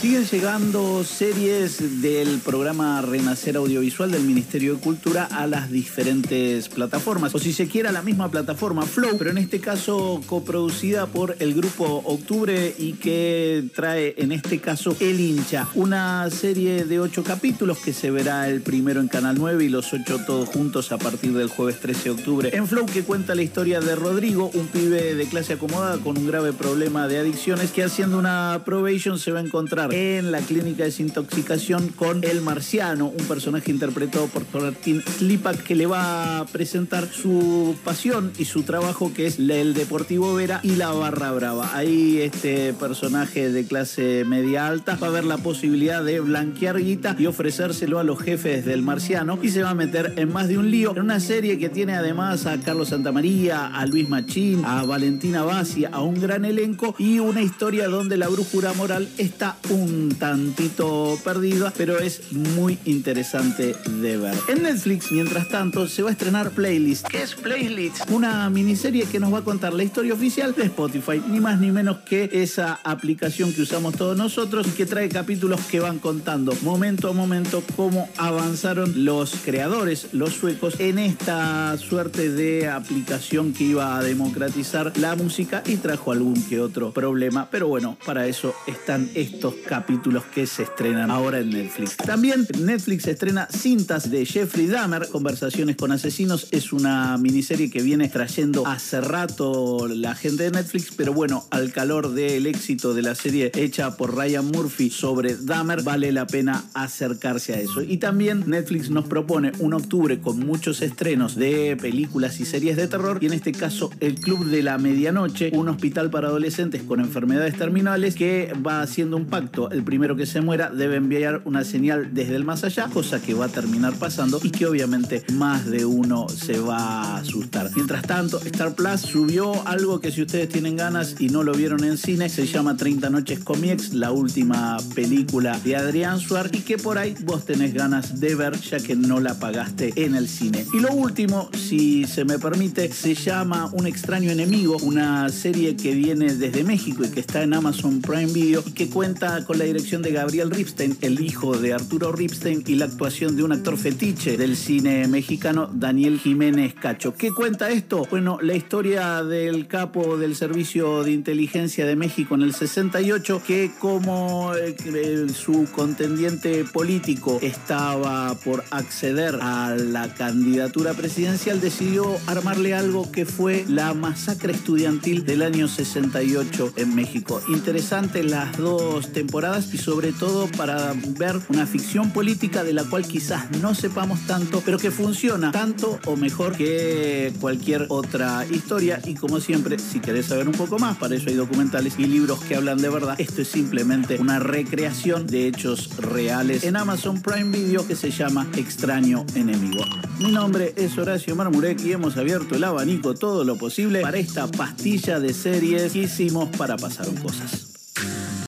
Siguen llegando series del programa Renacer Audiovisual del Ministerio de Cultura a las diferentes plataformas. O si se quiera, la misma plataforma Flow, pero en este caso coproducida por el grupo Octubre y que trae en este caso El Hincha. Una serie de ocho capítulos que se verá el primero en Canal 9 y los ocho todos juntos a partir del jueves 13 de octubre. En Flow que cuenta la historia de Rodrigo, un pibe de clase acomodada con un grave problema de adicciones que haciendo una probation se va a encontrar en la clínica de desintoxicación con El Marciano, un personaje interpretado por Martin Slipak que le va a presentar su pasión y su trabajo que es el Deportivo Vera y la Barra Brava. Ahí este personaje de clase media alta va a ver la posibilidad de blanquear guita y ofrecérselo a los jefes del Marciano y se va a meter en más de un lío en una serie que tiene además a Carlos Santamaría, a Luis Machín, a Valentina Bassi, a un gran elenco y una historia donde la brújula moral está un tantito perdida, pero es muy interesante de ver. En Netflix, mientras tanto, se va a estrenar Playlist. ¿Qué es Playlist? Una miniserie que nos va a contar la historia oficial de Spotify, ni más ni menos que esa aplicación que usamos todos nosotros y que trae capítulos que van contando momento a momento cómo avanzaron los creadores, los suecos, en esta suerte de aplicación que iba a democratizar la música y trajo algún que otro problema. Pero bueno, para eso están estos capítulos que se estrenan ahora en Netflix. También Netflix estrena cintas de Jeffrey Dahmer, Conversaciones con Asesinos. Es una miniserie que viene trayendo hace rato la gente de Netflix, pero bueno, al calor del éxito de la serie hecha por Ryan Murphy sobre Dahmer, vale la pena acercarse a eso. Y también Netflix nos propone un octubre con muchos estrenos de películas y series de terror, y en este caso El Club de la Medianoche, un hospital para adolescentes con enfermedades terminales que va haciendo un El primero que se muera debe enviar una señal desde el más allá, cosa que va a terminar pasando y que obviamente más de uno se va a asustar. Mientras tanto, Star Plus subió algo que si ustedes tienen ganas y no lo vieron en cine, se llama 30 noches con la última película de Adrián Suar y que por ahí vos tenés ganas de ver ya que no la pagaste en el cine. Y lo último, si se me permite, se llama Un extraño enemigo, una serie que viene desde México y que está en Amazon Prime Video y que cuenta con la dirección de Gabriel Ripstein, el hijo de Arturo Ripstein y la actuación de un actor fetiche del cine mexicano, Daniel Jiménez Cacho. ¿Qué cuenta esto? Bueno, la historia del capo del Servicio de Inteligencia de México en el 68 que como eh, su contendiente político estaba por acceder a la candidatura presidencial, decidió armarle algo que fue la masacre estudiantil del año 68 en México. Interesante las dos temporadas y sobre todo para ver una ficción política de la cual quizás no sepamos tanto, pero que funciona tanto o mejor que cualquier otra historia. Y como siempre, si querés saber un poco más, para eso hay documentales y libros que hablan de verdad. Esto es simplemente una recreación de hechos reales en Amazon Prime Video que se llama Extraño Enemigo. Mi nombre es Horacio Marmurek y hemos abierto el abanico todo lo posible para esta pastilla de series que hicimos para pasar cosas.